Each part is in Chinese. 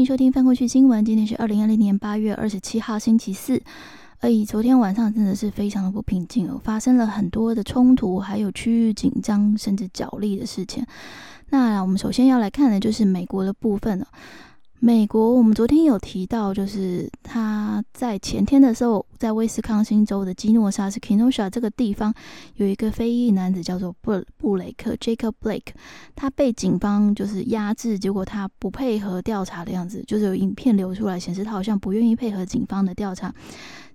迎收听翻过去新闻。今天是二零二零年八月二十七号，星期四。哎，昨天晚上真的是非常的不平静哦，发生了很多的冲突，还有区域紧张甚至角力的事情。那我们首先要来看的就是美国的部分了。美国，我们昨天有提到，就是他在前天的时候，在威斯康星州的基诺沙是 Kenosha 这个地方，有一个非裔男子叫做布布雷克 Jacob Blake，他被警方就是压制，结果他不配合调查的样子，就是有影片流出来显示他好像不愿意配合警方的调查，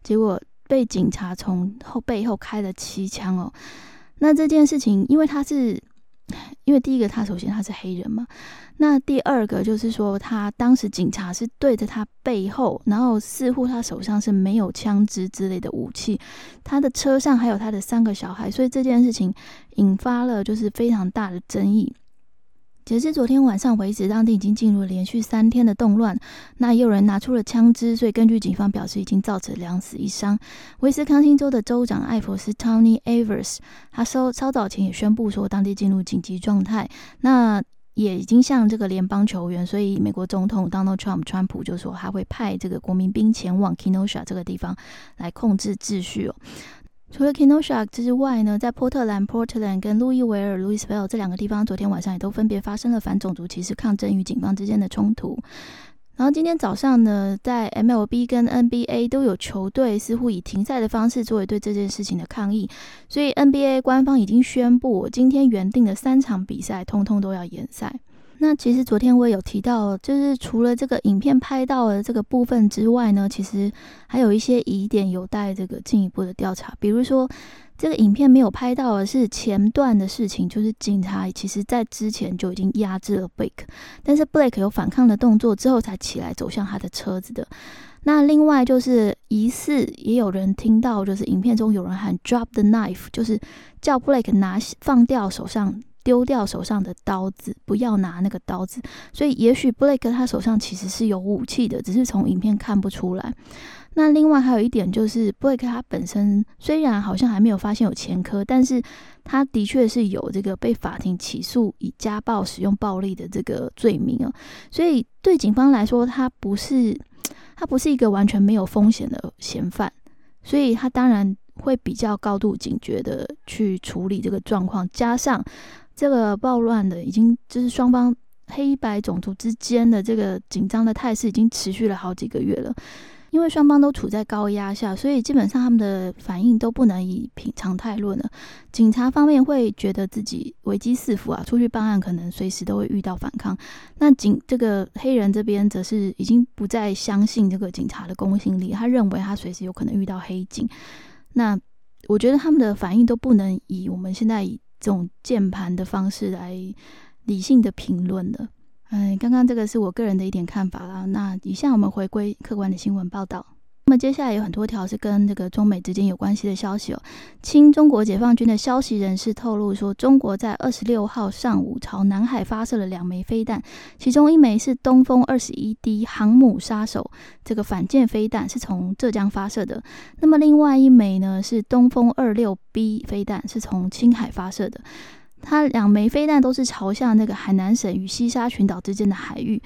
结果被警察从后背后开了七枪哦。那这件事情，因为他是。因为第一个，他首先他是黑人嘛，那第二个就是说，他当时警察是对着他背后，然后似乎他手上是没有枪支之类的武器，他的车上还有他的三个小孩，所以这件事情引发了就是非常大的争议。截至昨天晚上为止，当地已经进入连续三天的动乱。那也有人拿出了枪支，所以根据警方表示，已经造成两死一伤。威斯康星州的州长艾弗斯 （Tony Evers） 他稍稍早前也宣布说，当地进入紧急状态。那也已经向这个联邦球员，所以美国总统 Donald Trump 川普就说，他会派这个国民兵前往 Kenosha 这个地方来控制秩序哦。除了 Kenosha 之外呢，在波特兰 （Portland） 跟路易维尔 （Louisville） 这两个地方，昨天晚上也都分别发生了反种族歧视抗争与警方之间的冲突。然后今天早上呢，在 MLB 跟 NBA 都有球队似乎以停赛的方式作为对这件事情的抗议，所以 NBA 官方已经宣布，今天原定的三场比赛通通都要延赛。那其实昨天我也有提到，就是除了这个影片拍到的这个部分之外呢，其实还有一些疑点有待这个进一步的调查。比如说，这个影片没有拍到的是前段的事情，就是警察其实在之前就已经压制了 Blake，但是 Blake 有反抗的动作之后才起来走向他的车子的。那另外就是疑似也有人听到，就是影片中有人喊 “drop the knife”，就是叫 Blake 拿放掉手上。丢掉手上的刀子，不要拿那个刀子。所以，也许 Blake 他手上其实是有武器的，只是从影片看不出来。那另外还有一点就是，Blake 他本身虽然好像还没有发现有前科，但是他的确是有这个被法庭起诉以家暴、使用暴力的这个罪名啊。所以，对警方来说，他不是他不是一个完全没有风险的嫌犯，所以他当然会比较高度警觉的去处理这个状况，加上。这个暴乱的已经就是双方黑白种族之间的这个紧张的态势已经持续了好几个月了，因为双方都处在高压下，所以基本上他们的反应都不能以平常态论了。警察方面会觉得自己危机四伏啊，出去办案可能随时都会遇到反抗。那警这个黑人这边则是已经不再相信这个警察的公信力，他认为他随时有可能遇到黑警。那我觉得他们的反应都不能以我们现在以。这种键盘的方式来理性的评论的，嗯，刚刚这个是我个人的一点看法啦。那以下我们回归客观的新闻报道。那么接下来有很多条是跟这个中美之间有关系的消息哦。亲中国解放军的消息人士透露说，中国在二十六号上午朝南海发射了两枚飞弹，其中一枚是东风二十一 D 航母杀手这个反舰飞弹，是从浙江发射的。那么另外一枚呢是东风二六 B 飞弹，是从青海发射的。它两枚飞弹都是朝向那个海南省与西沙群岛之间的海域。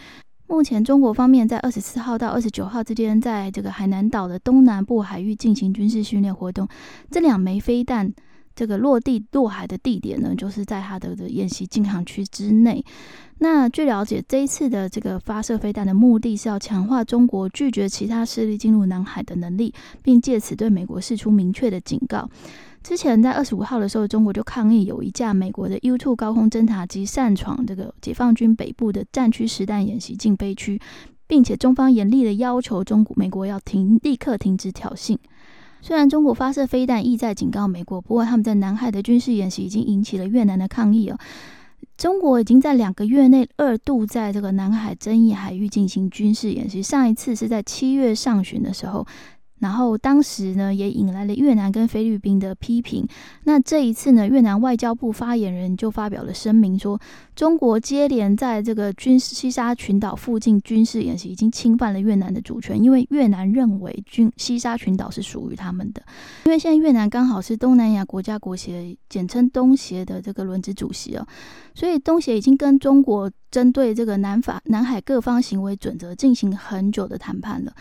目前中国方面在二十四号到二十九号之间，在这个海南岛的东南部海域进行军事训练活动。这两枚飞弹这个落地落海的地点呢，就是在它的演习禁航区之内。那据了解，这一次的这个发射飞弹的目的是要强化中国拒绝其他势力进入南海的能力，并借此对美国释出明确的警告。之前在二十五号的时候，中国就抗议有一架美国的 U2 高空侦察机擅闯这个解放军北部的战区实弹演习禁飞区，并且中方严厉的要求中国美国要停立刻停止挑衅。虽然中国发射飞弹意在警告美国，不过他们在南海的军事演习已经引起了越南的抗议哦。中国已经在两个月内二度在这个南海争议海域进行军事演习，上一次是在七月上旬的时候。然后当时呢，也引来了越南跟菲律宾的批评。那这一次呢，越南外交部发言人就发表了声明，说中国接连在这个军事西沙群岛附近军事演习，已经侵犯了越南的主权。因为越南认为军西沙群岛是属于他们的。因为现在越南刚好是东南亚国家国协，简称东协的这个轮值主席哦，所以东协已经跟中国针对这个南法南海各方行为准则进行很久的谈判了。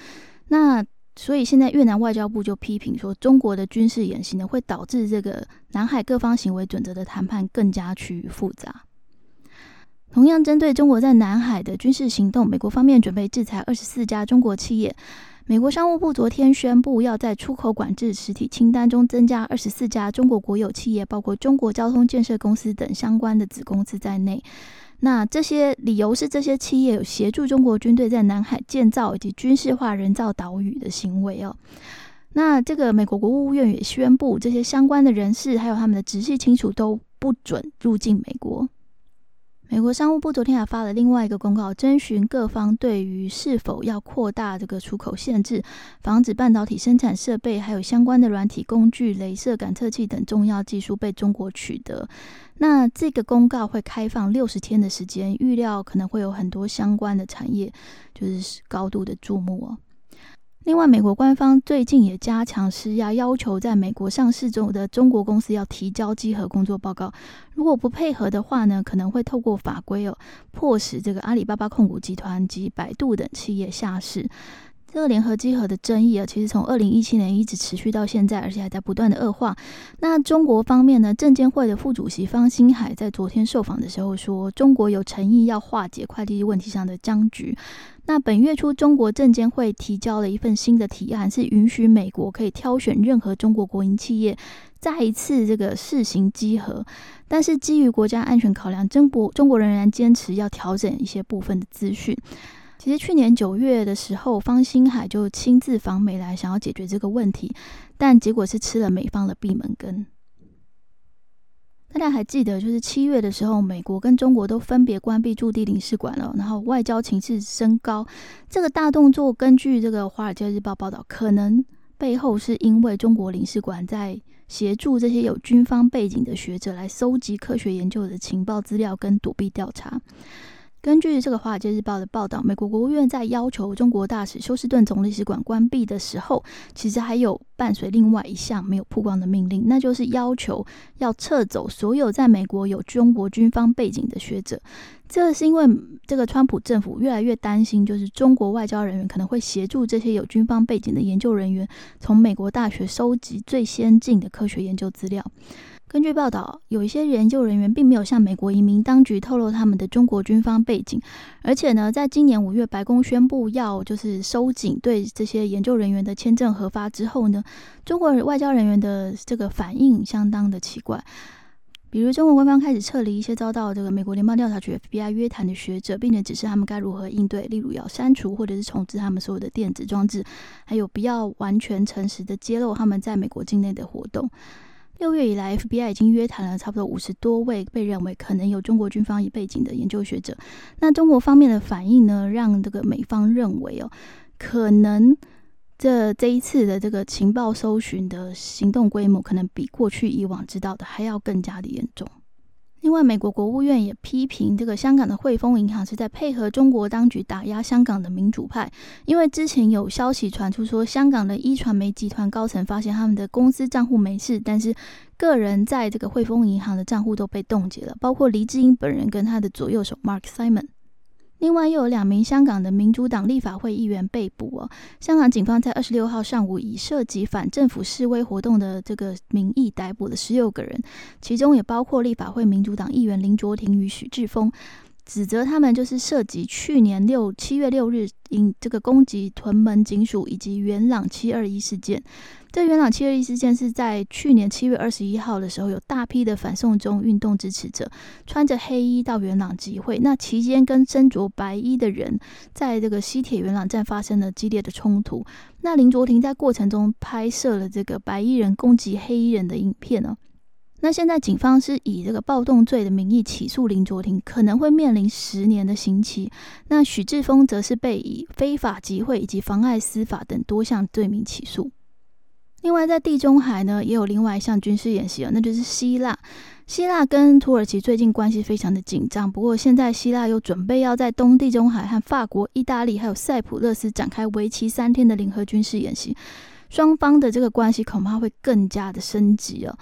那所以现在越南外交部就批评说，中国的军事演习呢，会导致这个南海各方行为准则的谈判更加趋于复杂。同样针对中国在南海的军事行动，美国方面准备制裁二十四家中国企业。美国商务部昨天宣布，要在出口管制实体清单中增加二十四家中国国有企业，包括中国交通建设公司等相关的子公司在内。那这些理由是，这些企业有协助中国军队在南海建造以及军事化人造岛屿的行为哦。那这个美国国务院也宣布，这些相关的人士还有他们的直系亲属都不准入境美国。美国商务部昨天还发了另外一个公告，征询各方对于是否要扩大这个出口限制，防止半导体生产设备还有相关的软体工具、镭射感测器等重要技术被中国取得。那这个公告会开放六十天的时间，预料可能会有很多相关的产业就是高度的注目哦。另外，美国官方最近也加强施压，要求在美国上市中的中国公司要提交稽核工作报告。如果不配合的话呢，可能会透过法规哦，迫使这个阿里巴巴控股集团及百度等企业下市。这个联合稽核的争议啊，其实从二零一七年一直持续到现在，而且还在不断的恶化。那中国方面呢，证监会的副主席方星海在昨天受访的时候说，中国有诚意要化解快递问题上的僵局。那本月初，中国证监会提交了一份新的提案，是允许美国可以挑选任何中国国营企业再一次这个试行稽核，但是基于国家安全考量，中国中国仍然坚持要调整一些部分的资讯。其实去年九月的时候，方星海就亲自访美来，想要解决这个问题，但结果是吃了美方的闭门羹。大家还记得，就是七月的时候，美国跟中国都分别关闭驻地领事馆了，然后外交情势升高。这个大动作，根据这个《华尔街日报》报道，可能背后是因为中国领事馆在协助这些有军方背景的学者来搜集科学研究的情报资料跟躲避调查。根据这个《华尔街日报》的报道，美国国务院在要求中国大使休斯顿总领事馆关闭的时候，其实还有伴随另外一项没有曝光的命令，那就是要求要撤走所有在美国有中国军方背景的学者。这是因为这个川普政府越来越担心，就是中国外交人员可能会协助这些有军方背景的研究人员从美国大学收集最先进的科学研究资料。根据报道，有一些研究人员并没有向美国移民当局透露他们的中国军方背景，而且呢，在今年五月，白宫宣布要就是收紧对这些研究人员的签证核发之后呢，中国外交人员的这个反应相当的奇怪。比如，中国官方开始撤离一些遭到这个美国联邦调查局 FBI 约谈的学者，并且指示他们该如何应对，例如要删除或者是重置他们所有的电子装置，还有不要完全诚实的揭露他们在美国境内的活动。六月以来，FBI 已经约谈了差不多五十多位被认为可能有中国军方背景的研究学者。那中国方面的反应呢，让这个美方认为哦，可能这这一次的这个情报搜寻的行动规模，可能比过去以往知道的还要更加的严重。另外，美国国务院也批评这个香港的汇丰银行是在配合中国当局打压香港的民主派，因为之前有消息传出说，香港的一传媒集团高层发现他们的公司账户没事，但是个人在这个汇丰银行的账户都被冻结了，包括黎智英本人跟他的左右手 Mark Simon。另外，又有两名香港的民主党立法会议员被捕哦。香港警方在二十六号上午以涉及反政府示威活动的这个名义逮捕了十六个人，其中也包括立法会民主党议员林卓廷与许志峰。指责他们就是涉及去年六七月六日因这个攻击屯门警署以及元朗七二一事件。这元朗七二一事件是在去年七月二十一号的时候，有大批的反送中运动支持者穿着黑衣到元朗集会，那期间跟身着白衣的人在这个西铁元朗站发生了激烈的冲突。那林卓廷在过程中拍摄了这个白衣人攻击黑衣人的影片呢。那现在警方是以这个暴动罪的名义起诉林卓廷，可能会面临十年的刑期。那许志峰则是被以非法集会以及妨碍司法等多项罪名起诉。另外，在地中海呢，也有另外一项军事演习啊，那就是希腊。希腊跟土耳其最近关系非常的紧张，不过现在希腊又准备要在东地中海和法国、意大利还有塞浦路斯展开为期三天的联合军事演习，双方的这个关系恐怕会更加的升级哦。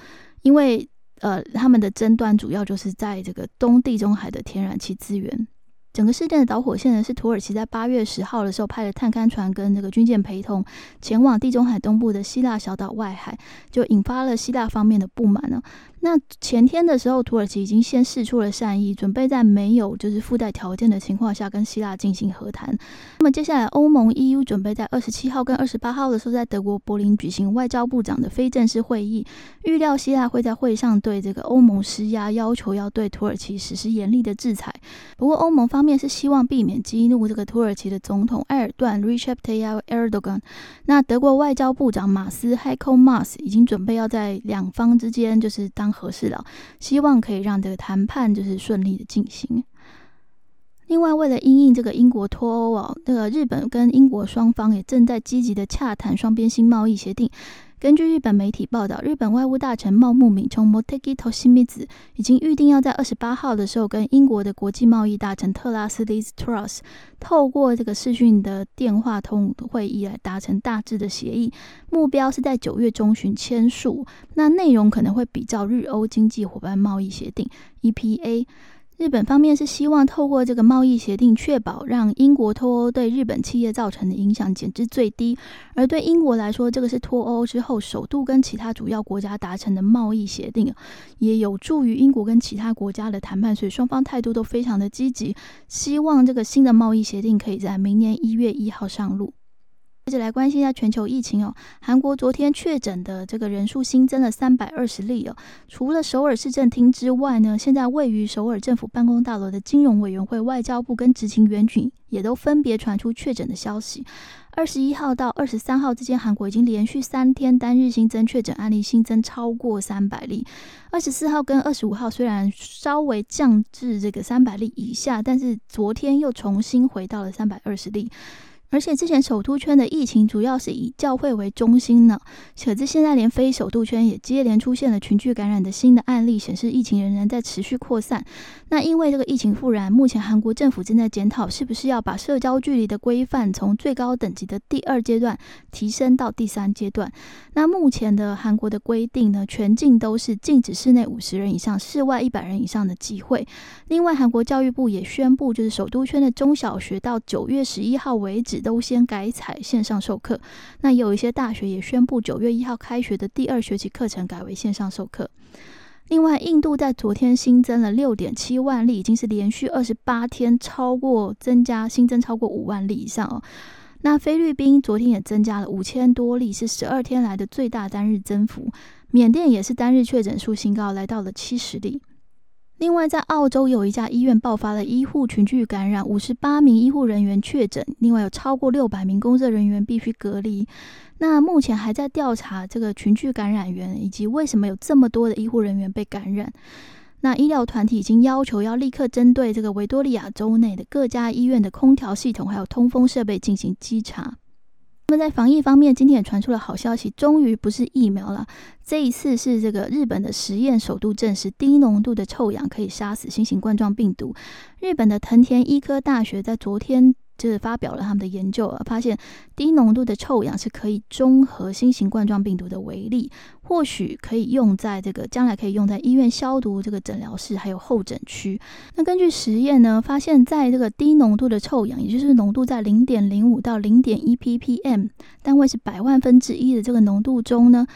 因为呃，他们的争端主要就是在这个东地中海的天然气资源。整个事件的导火线呢，是土耳其在八月十号的时候派了探勘船跟这个军舰陪同前往地中海东部的希腊小岛外海，就引发了希腊方面的不满呢。那前天的时候，土耳其已经先示出了善意，准备在没有就是附带条件的情况下跟希腊进行和谈。那么接下来，欧盟 EU 准备在二十七号跟二十八号的时候，在德国柏林举行外交部长的非正式会议，预料希腊会在会上对这个欧盟施压，要求要对土耳其实施严厉的制裁。不过，欧盟方面是希望避免激怒这个土耳其的总统埃尔段 （Recep Tayyip Erdogan）。那德国外交部长马斯 （Heiko Maas） 已经准备要在两方之间就是当。合适了，希望可以让这个谈判就是顺利的进行。另外，为了因应这个英国脱欧啊，那个日本跟英国双方也正在积极的洽谈双边新贸易协定。根据日本媒体报道，日本外务大臣茂木敏充 （Motegi Toshimitsu） 已经预定要在二十八号的时候，跟英国的国际贸易大臣特拉斯 （Liz Truss） 透过这个视讯的电话通会议来达成大致的协议，目标是在九月中旬签署。那内容可能会比照日欧经济伙伴贸易协定 （EPA）。日本方面是希望透过这个贸易协定，确保让英国脱欧对日本企业造成的影响减至最低。而对英国来说，这个是脱欧之后首度跟其他主要国家达成的贸易协定，也有助于英国跟其他国家的谈判。所以双方态度都非常的积极，希望这个新的贸易协定可以在明年一月一号上路。接着来关心一下全球疫情哦。韩国昨天确诊的这个人数新增了三百二十例哦。除了首尔市政厅之外呢，现在位于首尔政府办公大楼的金融委员会、外交部跟执勤员群也都分别传出确诊的消息。二十一号到二十三号之间，韩国已经连续三天单日新增确诊案例新增超过三百例。二十四号跟二十五号虽然稍微降至这个三百例以下，但是昨天又重新回到了三百二十例。而且之前首都圈的疫情主要是以教会为中心呢，可是现在连非首都圈也接连出现了群聚感染的新的案例，显示疫情仍然在持续扩散。那因为这个疫情复燃，目前韩国政府正在检讨是不是要把社交距离的规范从最高等级的第二阶段提升到第三阶段。那目前的韩国的规定呢，全境都是禁止室内五十人以上、室外一百人以上的集会。另外，韩国教育部也宣布，就是首都圈的中小学到九月十一号为止。都先改采线上授课，那有一些大学也宣布九月一号开学的第二学期课程改为线上授课。另外，印度在昨天新增了六点七万例，已经是连续二十八天超过增加新增超过五万例以上哦。那菲律宾昨天也增加了五千多例，是十二天来的最大单日增幅。缅甸也是单日确诊数新高，来到了七十例。另外，在澳洲有一家医院爆发了医护群聚感染，五十八名医护人员确诊，另外有超过六百名工作人员必须隔离。那目前还在调查这个群聚感染源以及为什么有这么多的医护人员被感染。那医疗团体已经要求要立刻针对这个维多利亚州内的各家医院的空调系统还有通风设备进行稽查。那么在防疫方面，今天也传出了好消息，终于不是疫苗了，这一次是这个日本的实验首度证实低浓度的臭氧可以杀死新型冠状病毒。日本的藤田医科大学在昨天。就是发表了他们的研究啊，发现低浓度的臭氧是可以中和新型冠状病毒的微粒，或许可以用在这个将来可以用在医院消毒这个诊疗室还有候诊区。那根据实验呢，发现在这个低浓度的臭氧，也就是浓度在零点零五到零点一 ppm 单位是百万分之一的这个浓度中呢，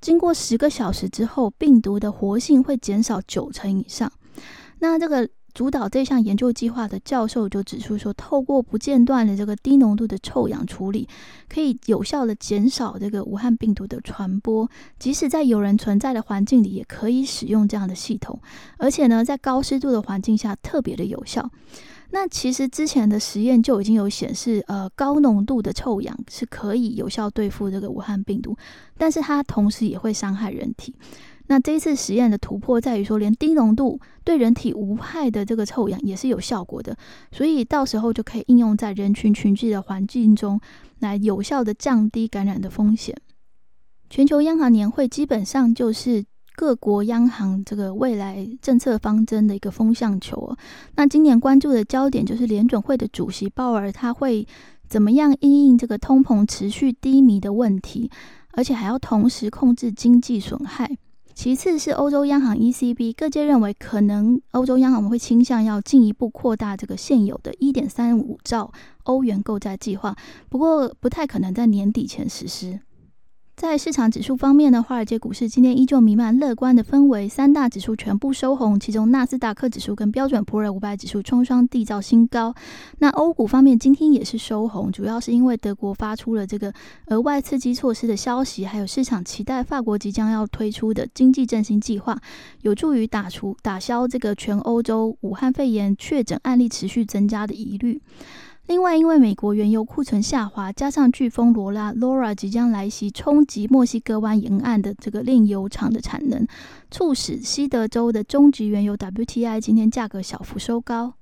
经过十个小时之后，病毒的活性会减少九成以上。那这个。主导这项研究计划的教授就指出说，透过不间断的这个低浓度的臭氧处理，可以有效的减少这个武汉病毒的传播。即使在有人存在的环境里，也可以使用这样的系统。而且呢，在高湿度的环境下特别的有效。那其实之前的实验就已经有显示，呃，高浓度的臭氧是可以有效对付这个武汉病毒，但是它同时也会伤害人体。那这一次实验的突破在于说，连低浓度对人体无害的这个臭氧也是有效果的，所以到时候就可以应用在人群群聚的环境中，来有效的降低感染的风险。全球央行年会基本上就是各国央行这个未来政策方针的一个风向球。那今年关注的焦点就是联准会的主席鲍尔他会怎么样应应这个通膨持续低迷的问题，而且还要同时控制经济损害。其次是欧洲央行 ECB，各界认为可能欧洲央行会倾向要进一步扩大这个现有的一点三五兆欧元购债计划，不过不太可能在年底前实施。在市场指数方面呢，华尔街股市今天依旧弥漫乐观的氛围，三大指数全部收红，其中纳斯达克指数跟标准普尔五百指数双双缔造新高。那欧股方面今天也是收红，主要是因为德国发出了这个额外刺激措施的消息，还有市场期待法国即将要推出的经济振兴计划，有助于打除打消这个全欧洲武汉肺炎确诊案例持续增加的疑虑。另外，因为美国原油库存下滑，加上飓风罗拉 （Laura） 即将来袭，冲击墨西哥湾沿岸的这个炼油厂的产能，促使西德州的中级原油 WTI 今天价格小幅收高。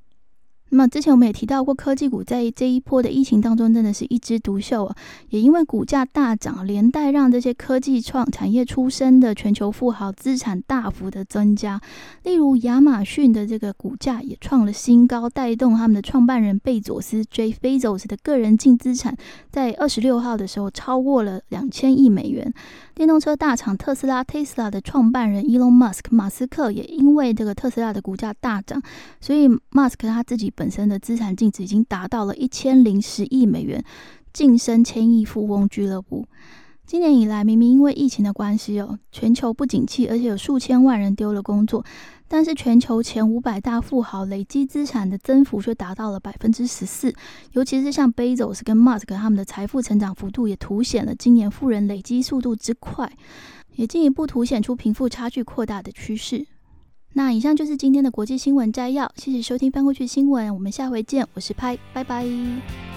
那么之前我们也提到过，科技股在这一波的疫情当中，真的是一枝独秀啊！也因为股价大涨，连带让这些科技创产业出身的全球富豪资产大幅的增加。例如亚马逊的这个股价也创了新高，带动他们的创办人贝佐斯 （Jeff Bezos） 的个人净资产在二十六号的时候超过了两千亿美元。电动车大厂特斯拉 （Tesla） 的创办人 Elon Musk（ 马斯克）也因为这个特斯拉的股价大涨，所以 Musk 他自己。本身的资产净值已经达到了一千零十亿美元，晋升千亿富翁俱乐部。今年以来，明明因为疫情的关系哦，全球不景气，而且有数千万人丢了工作，但是全球前五百大富豪累积资产的增幅却达到了百分之十四。尤其是像 Bezos 跟 Musk 他们的财富成长幅度，也凸显了今年富人累积速度之快，也进一步凸显出贫富差距扩大的趋势。那以上就是今天的国际新闻摘要，谢谢收听翻过去新闻，我们下回见，我是拍，拜拜。